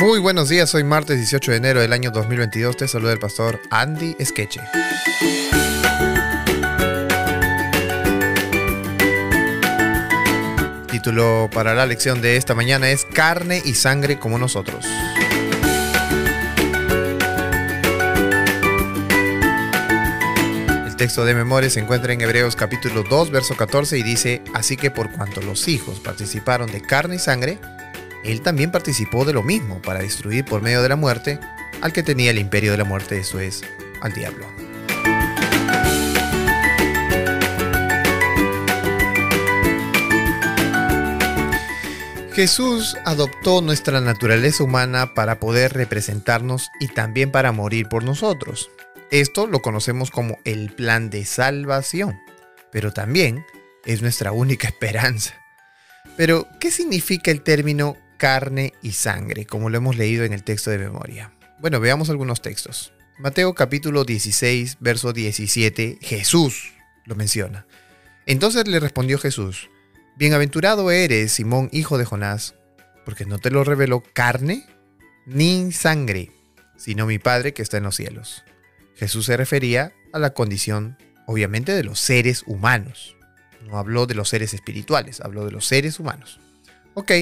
Muy buenos días, hoy martes 18 de enero del año 2022. Te saluda el pastor Andy Skeche. Título para la lección de esta mañana es Carne y sangre como nosotros. El texto de memoria se encuentra en Hebreos capítulo 2, verso 14 y dice, Así que por cuanto los hijos participaron de carne y sangre, él también participó de lo mismo para destruir por medio de la muerte al que tenía el imperio de la muerte, esto es, al diablo. Jesús adoptó nuestra naturaleza humana para poder representarnos y también para morir por nosotros. Esto lo conocemos como el plan de salvación, pero también es nuestra única esperanza. Pero, ¿qué significa el término carne y sangre, como lo hemos leído en el texto de memoria. Bueno, veamos algunos textos. Mateo capítulo 16, verso 17, Jesús lo menciona. Entonces le respondió Jesús, Bienaventurado eres, Simón, hijo de Jonás, porque no te lo reveló carne ni sangre, sino mi Padre que está en los cielos. Jesús se refería a la condición, obviamente, de los seres humanos. No habló de los seres espirituales, habló de los seres humanos. Ok,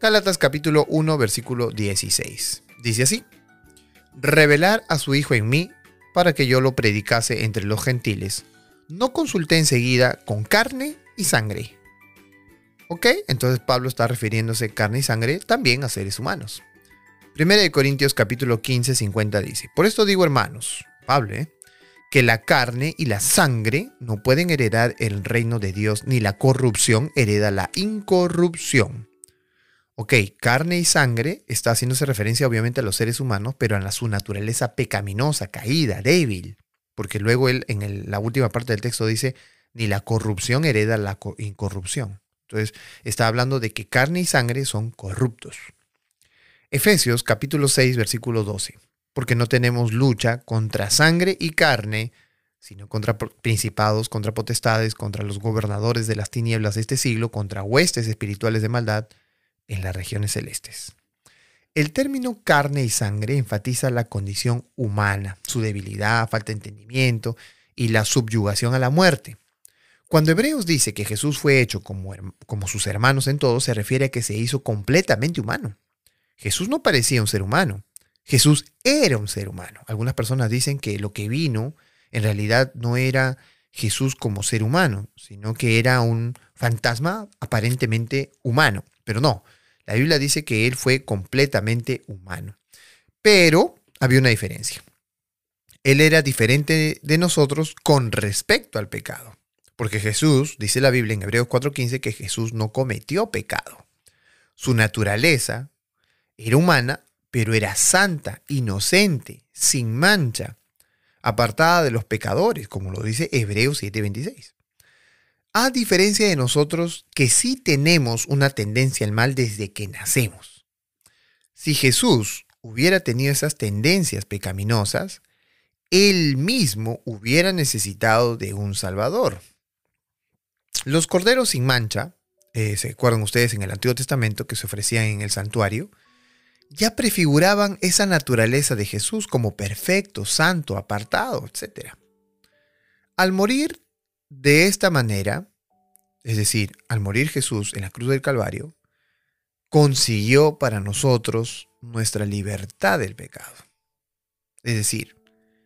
Gálatas capítulo 1 versículo 16. Dice así, revelar a su Hijo en mí para que yo lo predicase entre los gentiles. No consulté enseguida con carne y sangre. ¿Ok? Entonces Pablo está refiriéndose carne y sangre también a seres humanos. Primera de Corintios capítulo 15, 50 dice, por esto digo hermanos, Pablo, ¿eh? que la carne y la sangre no pueden heredar el reino de Dios, ni la corrupción hereda la incorrupción. Ok, carne y sangre está haciéndose referencia obviamente a los seres humanos, pero a su naturaleza pecaminosa, caída, débil. Porque luego él en la última parte del texto dice, ni la corrupción hereda la incorrupción. Entonces está hablando de que carne y sangre son corruptos. Efesios capítulo 6 versículo 12. Porque no tenemos lucha contra sangre y carne, sino contra principados, contra potestades, contra los gobernadores de las tinieblas de este siglo, contra huestes espirituales de maldad en las regiones celestes. El término carne y sangre enfatiza la condición humana, su debilidad, falta de entendimiento y la subyugación a la muerte. Cuando Hebreos dice que Jesús fue hecho como, como sus hermanos en todo, se refiere a que se hizo completamente humano. Jesús no parecía un ser humano, Jesús era un ser humano. Algunas personas dicen que lo que vino en realidad no era Jesús como ser humano, sino que era un fantasma aparentemente humano. Pero no, la Biblia dice que Él fue completamente humano. Pero había una diferencia. Él era diferente de nosotros con respecto al pecado. Porque Jesús, dice la Biblia en Hebreos 4:15, que Jesús no cometió pecado. Su naturaleza era humana, pero era santa, inocente, sin mancha, apartada de los pecadores, como lo dice Hebreos 7:26. A diferencia de nosotros que sí tenemos una tendencia al mal desde que nacemos. Si Jesús hubiera tenido esas tendencias pecaminosas, él mismo hubiera necesitado de un Salvador. Los corderos sin mancha, eh, se acuerdan ustedes en el Antiguo Testamento que se ofrecían en el santuario, ya prefiguraban esa naturaleza de Jesús como perfecto, santo, apartado, etc. Al morir de esta manera, es decir, al morir Jesús en la cruz del Calvario, consiguió para nosotros nuestra libertad del pecado. Es decir,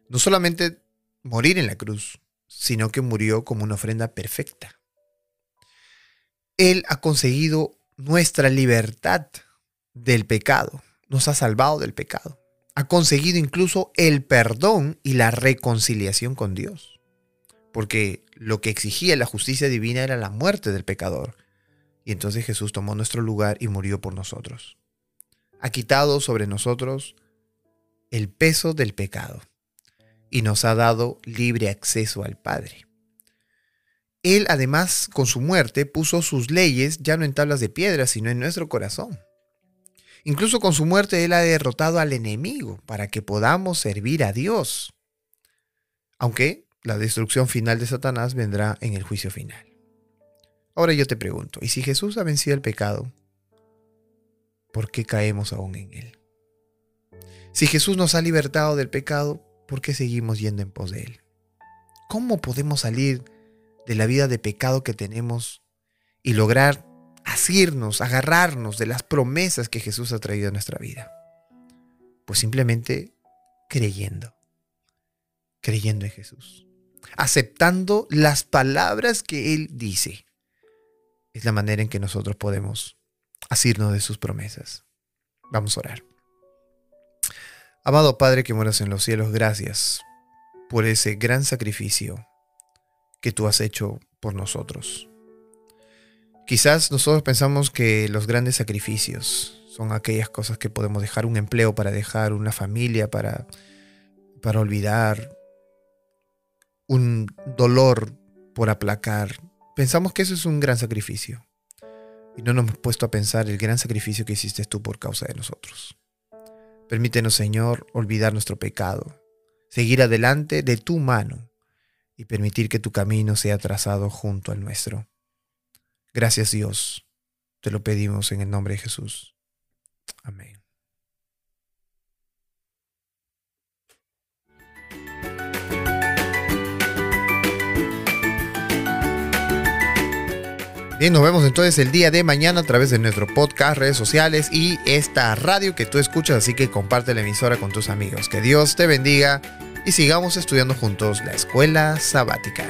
no solamente morir en la cruz, sino que murió como una ofrenda perfecta. Él ha conseguido nuestra libertad del pecado, nos ha salvado del pecado, ha conseguido incluso el perdón y la reconciliación con Dios porque lo que exigía la justicia divina era la muerte del pecador. Y entonces Jesús tomó nuestro lugar y murió por nosotros. Ha quitado sobre nosotros el peso del pecado y nos ha dado libre acceso al Padre. Él además con su muerte puso sus leyes ya no en tablas de piedra, sino en nuestro corazón. Incluso con su muerte Él ha derrotado al enemigo para que podamos servir a Dios. Aunque la destrucción final de Satanás vendrá en el juicio final. Ahora yo te pregunto, ¿y si Jesús ha vencido el pecado? ¿Por qué caemos aún en él? Si Jesús nos ha libertado del pecado, ¿por qué seguimos yendo en pos de Él? ¿Cómo podemos salir de la vida de pecado que tenemos y lograr asirnos, agarrarnos de las promesas que Jesús ha traído a nuestra vida? Pues simplemente creyendo, creyendo en Jesús, aceptando las palabras que Él dice. Es la manera en que nosotros podemos asirnos de sus promesas. Vamos a orar. Amado Padre que moras en los cielos, gracias por ese gran sacrificio que tú has hecho por nosotros. Quizás nosotros pensamos que los grandes sacrificios son aquellas cosas que podemos dejar un empleo para dejar una familia, para, para olvidar, un dolor por aplacar. Pensamos que eso es un gran sacrificio. Y no nos hemos puesto a pensar el gran sacrificio que hiciste tú por causa de nosotros. Permítenos, Señor, olvidar nuestro pecado, seguir adelante de tu mano y permitir que tu camino sea trazado junto al nuestro. Gracias Dios, te lo pedimos en el nombre de Jesús. Amén. Bien, nos vemos entonces el día de mañana a través de nuestro podcast, redes sociales y esta radio que tú escuchas, así que comparte la emisora con tus amigos. Que Dios te bendiga y sigamos estudiando juntos la escuela sabática.